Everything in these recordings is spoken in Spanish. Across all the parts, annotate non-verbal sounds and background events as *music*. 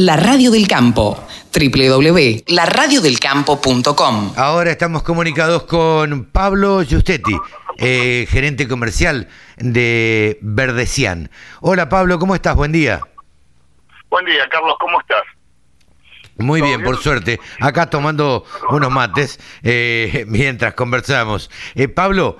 La Radio del Campo, www.laradiodelcampo.com. Ahora estamos comunicados con Pablo Giustetti, eh, gerente comercial de Verdecian. Hola Pablo, ¿cómo estás? Buen día. Buen día, Carlos, ¿cómo estás? Muy bien, por suerte. Acá tomando unos mates eh, *laughs* mientras conversamos. Eh, Pablo,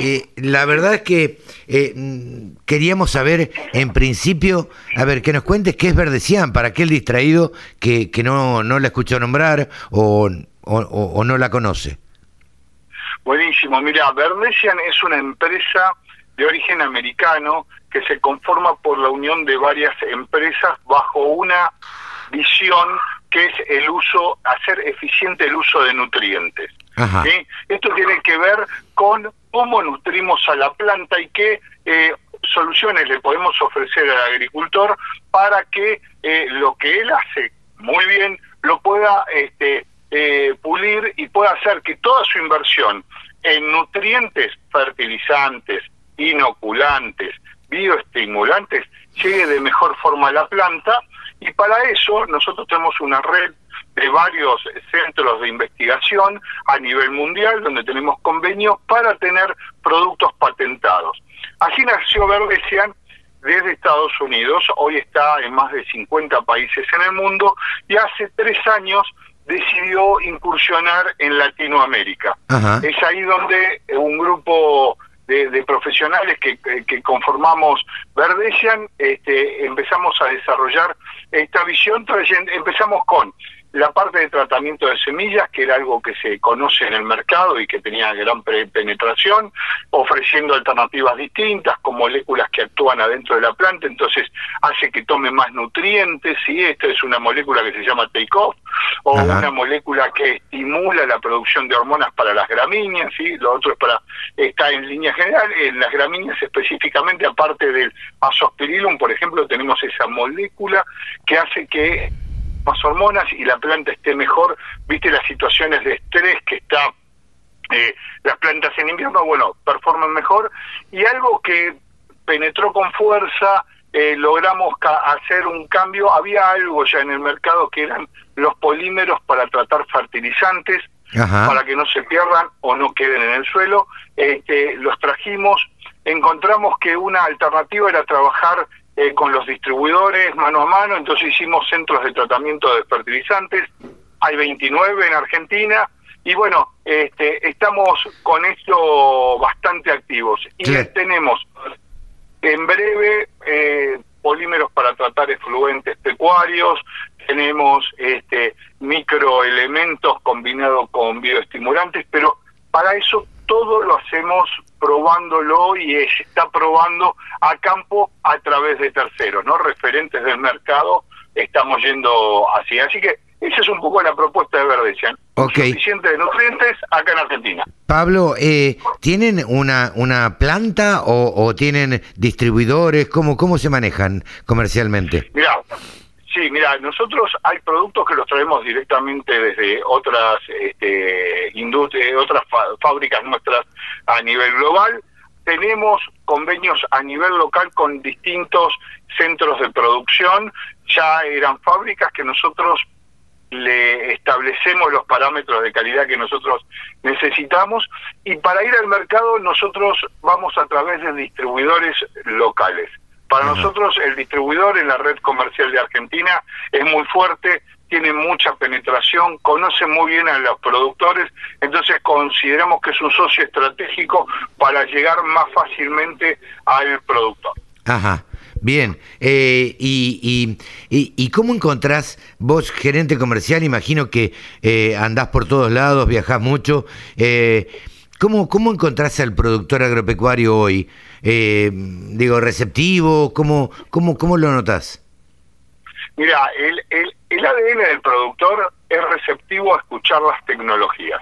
eh, la verdad es que eh, mm, queríamos saber, en principio, a ver, que nos cuentes qué es Verdecian para aquel distraído que, que no, no la escuchó nombrar o, o, o no la conoce. Buenísimo. Mira, Verdecian es una empresa de origen americano que se conforma por la unión de varias empresas bajo una visión que es el uso, hacer eficiente el uso de nutrientes. ¿sí? Esto tiene que ver con cómo nutrimos a la planta y qué eh, soluciones le podemos ofrecer al agricultor para que eh, lo que él hace muy bien lo pueda este, eh, pulir y pueda hacer que toda su inversión en nutrientes, fertilizantes, inoculantes, bioestimulantes, llegue de mejor forma a la planta y para eso nosotros tenemos una red de varios centros de investigación a nivel mundial donde tenemos convenios para tener productos patentados. Así nació Verdecian desde Estados Unidos, hoy está en más de 50 países en el mundo y hace tres años decidió incursionar en Latinoamérica. Es ahí donde un grupo de, profesionales que, que, conformamos Verdecian, este, empezamos a desarrollar esta visión, empezamos con la parte de tratamiento de semillas, que era algo que se conoce en el mercado y que tenía gran penetración, ofreciendo alternativas distintas con moléculas que actúan adentro de la planta, entonces hace que tome más nutrientes, y esta es una molécula que se llama take-off, o una molécula que estimula la producción de hormonas para las gramíneas, ¿sí? lo otro es para, está en línea general, en las gramíneas específicamente, aparte del azospirillum, por ejemplo, tenemos esa molécula que hace que más hormonas y la planta esté mejor, viste las situaciones de estrés que está eh, las plantas en invierno, bueno, performan mejor. Y algo que penetró con fuerza, eh, logramos hacer un cambio, había algo ya en el mercado que eran los polímeros para tratar fertilizantes, para que no se pierdan o no queden en el suelo, este, los trajimos, encontramos que una alternativa era trabajar eh, con los distribuidores mano a mano, entonces hicimos centros de tratamiento de fertilizantes, hay 29 en Argentina, y bueno, este, estamos con esto bastante activos. Y tenemos en breve eh, polímeros para tratar efluentes pecuarios, tenemos este, microelementos combinados con bioestimulantes, pero para eso todo lo hacemos probándolo y se está probando a campo a través de terceros, ¿no? Referentes del mercado estamos yendo así. Así que esa es un poco la propuesta de Verdecian. Okay. Suficiente de nutrientes acá en Argentina. Pablo, eh, ¿tienen una, una planta o, tienen distribuidores? ¿Cómo, ¿Cómo se manejan comercialmente? Mira, Sí, mira, nosotros hay productos que los traemos directamente desde otras este, industrias, otras fábricas nuestras a nivel global. Tenemos convenios a nivel local con distintos centros de producción. Ya eran fábricas que nosotros le establecemos los parámetros de calidad que nosotros necesitamos y para ir al mercado nosotros vamos a través de distribuidores locales. Para nosotros el distribuidor en la red comercial de Argentina es muy fuerte, tiene mucha penetración, conoce muy bien a los productores, entonces consideramos que es un socio estratégico para llegar más fácilmente al productor. Ajá. Bien, eh, y, y, y, cómo encontrás vos, gerente comercial, imagino que eh, andás por todos lados, viajás mucho, eh, ¿cómo, ¿cómo encontrás al productor agropecuario hoy? eh, digo, receptivo? ¿Cómo, cómo, cómo lo notas? Mira, el, el, el, ADN del productor es receptivo a escuchar las tecnologías.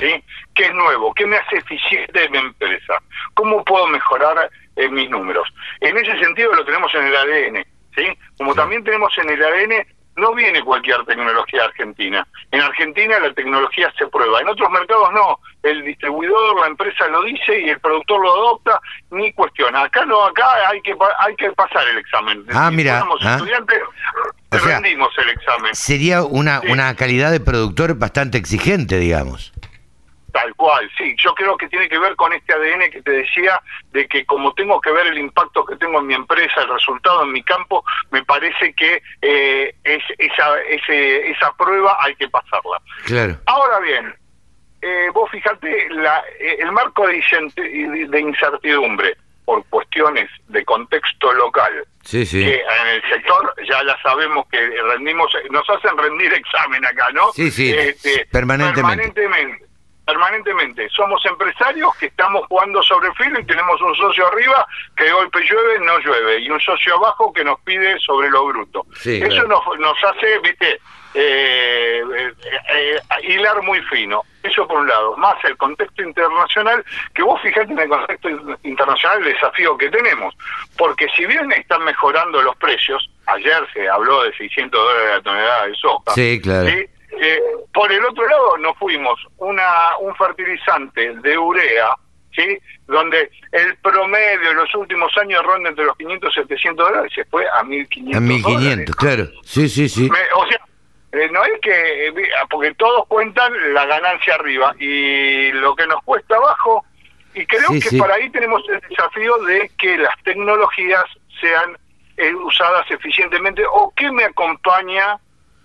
¿sí? ¿Qué es nuevo? ¿Qué me hace eficiente mi empresa? ¿Cómo puedo mejorar eh, mis números? En ese sentido lo tenemos en el ADN. ¿sí? Como también tenemos en el ADN no viene cualquier tecnología argentina. En Argentina la tecnología se prueba, en otros mercados no. El distribuidor, la empresa lo dice y el productor lo adopta, ni cuestiona. Acá no, acá hay que hay que pasar el examen. Ah, mira. Somos ¿ah? estudiantes, rendimos el examen. Sería una, una calidad de productor bastante exigente, digamos. Tal cual, sí. Yo creo que tiene que ver con este ADN que te decía, de que como tengo que ver el impacto que tengo en mi empresa, el resultado en mi campo, me parece que eh, es, esa, ese, esa prueba hay que pasarla. Claro. Ahora bien, eh, vos fíjate, la, eh, el marco de, de incertidumbre por cuestiones de contexto local, sí, sí. que en el sector ya la sabemos que rendimos, nos hacen rendir examen acá, ¿no? Sí, sí, este, permanentemente. permanentemente permanentemente. Somos empresarios que estamos jugando sobre el filo y tenemos un socio arriba que de golpe llueve, no llueve, y un socio abajo que nos pide sobre lo bruto. Eso nos, nos hace, viste, eh, eh, eh, hilar muy fino. Eso por un lado. Más el contexto internacional, que vos fijate en el contexto internacional el desafío que tenemos. Porque si bien están mejorando los precios, ayer se habló de 600 dólares la tonelada de soja. Sí, claro. Eh, por el otro lado, nos fuimos una, un fertilizante de urea, ¿sí? donde el promedio en los últimos años ronda entre los 500 y 700 dólares, se fue a 1500. A 1500, claro. Sí, sí, sí. o sea, eh, no es que, eh, porque todos cuentan la ganancia arriba y lo que nos cuesta abajo, y creo que para ahí tenemos el desafío de que las tecnologías sean usadas eficientemente o que me acompaña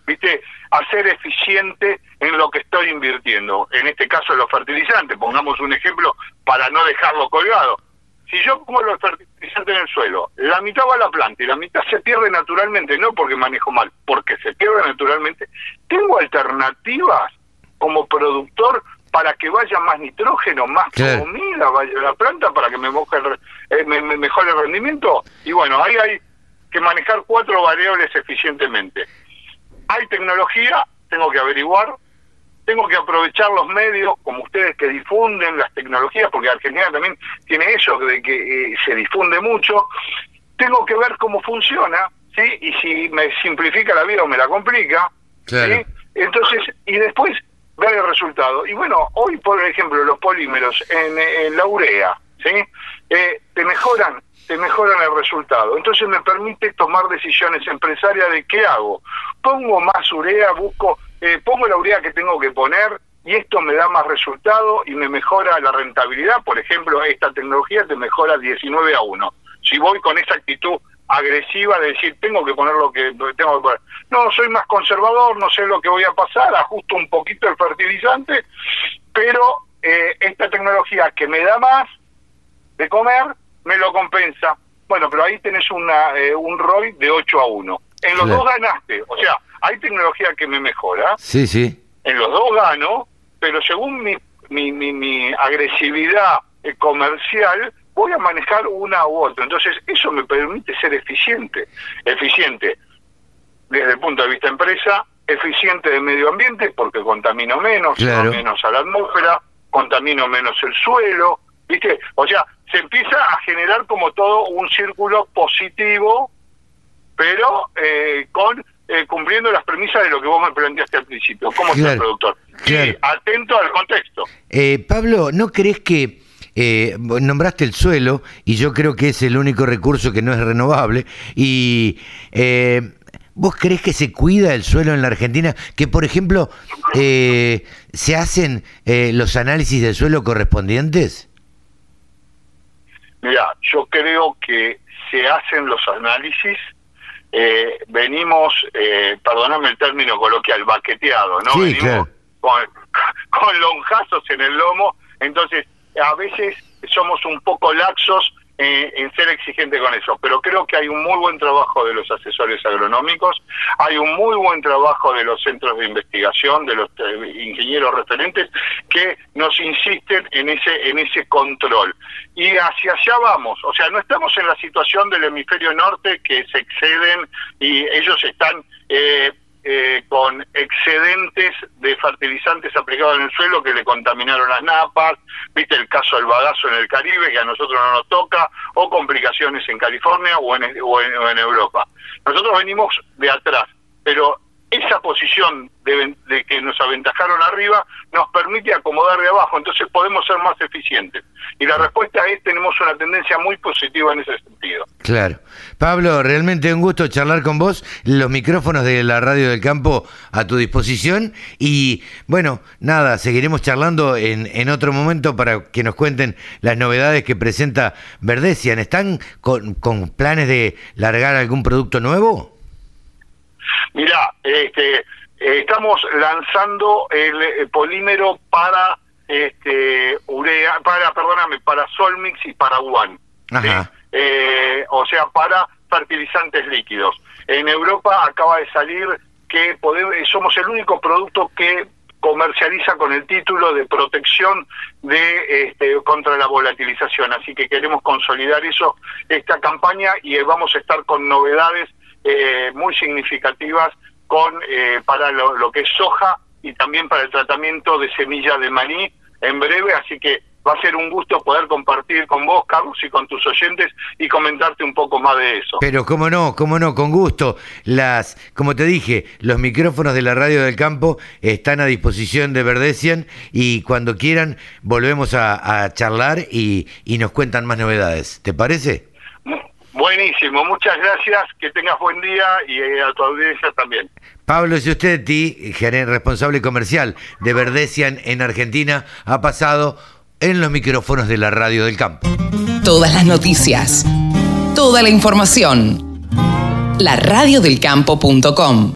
¿viste? A ser eficiente en lo que estoy invirtiendo. En este caso, los fertilizantes, pongamos un ejemplo para no dejarlo colgado. Si yo pongo los fertilizantes en el suelo, la mitad va a la planta y la mitad se pierde naturalmente, no porque manejo mal, porque se pierde naturalmente, tengo alternativas como productor para que vaya más nitrógeno, más comida vaya a la planta para que me, moje eh, me mejore el rendimiento. Y bueno, ahí hay que manejar cuatro variables eficientemente hay tecnología, tengo que averiguar, tengo que aprovechar los medios como ustedes que difunden las tecnologías, porque Argentina también tiene eso de que eh, se difunde mucho. Tengo que ver cómo funciona, ¿sí? Y si me simplifica la vida o me la complica, ¿sí? Entonces, y después ver el resultado. Y bueno, hoy, por ejemplo, los polímeros en, la urea, ¿sí? Eh, te mejoran te mejoran el resultado. Entonces me permite tomar decisiones empresarias de qué hago. Pongo más urea, busco, eh, pongo la urea que tengo que poner y esto me da más resultado y me mejora la rentabilidad. Por ejemplo, esta tecnología te mejora 19 a 1. Si voy con esa actitud agresiva de decir tengo que poner lo que tengo que poner. No, soy más conservador, no sé lo que voy a pasar, ajusto un poquito el fertilizante, pero eh, esta tecnología que me da más de comer me lo compensa. Bueno, pero ahí tenés una, eh, un ROI de 8 a 1. En los dos ganaste, o sea, hay tecnología que me mejora. Sí, sí. En los dos gano, pero según mi, mi, mi, agresividad eh, comercial, voy a manejar una u otra. Entonces, eso me permite ser eficiente. Eficiente desde el punto de vista empresa, eficiente de medio ambiente, porque contamino menos, menos a la atmósfera, contamino menos el suelo, ¿viste? O sea, se empieza a generar como todo un círculo positivo, pero eh, con eh, cumpliendo las premisas de lo que vos me planteaste al principio, como el productor. atento al contexto. Eh, Pablo, ¿no crees que nombraste el suelo y yo creo que es el único recurso que no es renovable y ¿Vos crees que se cuida el suelo en la Argentina? Que, por ejemplo, se hacen los análisis del suelo correspondientes? Mira, yo creo que se hacen los análisis, eh, venimos, eh, perdóname el término coloquial, baqueteado, ¿no? venimos con, *laughs* con lonjazos en el lomo, entonces a veces somos un poco laxos eh, en ser exigente con eso, pero creo que hay un muy buen trabajo de los asesores agronómicos, hay un muy buen trabajo de los centros de investigación, de los eh, ingenieros referentes que nos insisten en ese en ese control. Y hacia allá vamos, o sea, no estamos en la situación del hemisferio norte que se exceden y ellos están eh, eh, con excedentes de fertilizantes aplicados en el suelo que le contaminaron las napas, viste el caso del bagazo en el Caribe que a nosotros no nos toca, o complicaciones en California o en, o en, Europa. Nosotros venimos de atrás, pero posición de, que nos aventajaron arriba nos permite acomodar de abajo, entonces podemos ser más eficientes. Y la respuesta es tenemos una tendencia muy positiva en ese sentido. Claro. Pablo, realmente un gusto charlar con vos, los micrófonos de la radio del campo a tu disposición y bueno, nada, seguiremos charlando en, en otro momento para que nos cuenten las novedades que presenta Verdecian. ¿Están con planes de largar algún producto nuevo? Mira, este, estamos lanzando el, polímero para este urea, para perdóname, para Solmix y para One. Eh, o sea, para fertilizantes líquidos. En Europa acaba de salir que podemos, somos el único producto que comercializa con el título de protección de este, contra la volatilización. Así que queremos consolidar eso, esta campaña, y vamos a estar con novedades eh, muy significativas con eh, para lo, que es soja y también para el tratamiento de semilla de maní en breve, así que va a ser un gusto poder compartir con vos, Carlos, y con tus oyentes y comentarte un poco más de eso. Pero cómo no, cómo no, con gusto. Las, como te dije, los micrófonos de la radio del campo están a disposición de Verdecian y cuando quieran volvemos a, charlar y, y nos cuentan más novedades. ¿Te parece? Buenísimo, muchas gracias, que tengas buen día y eh, a tu audiencia también. Pablo Giustetti, gerente responsable comercial de Verdecian en Argentina, ha pasado en los micrófonos de la radio del campo. Todas las noticias, toda la información. La radiodelcampo.com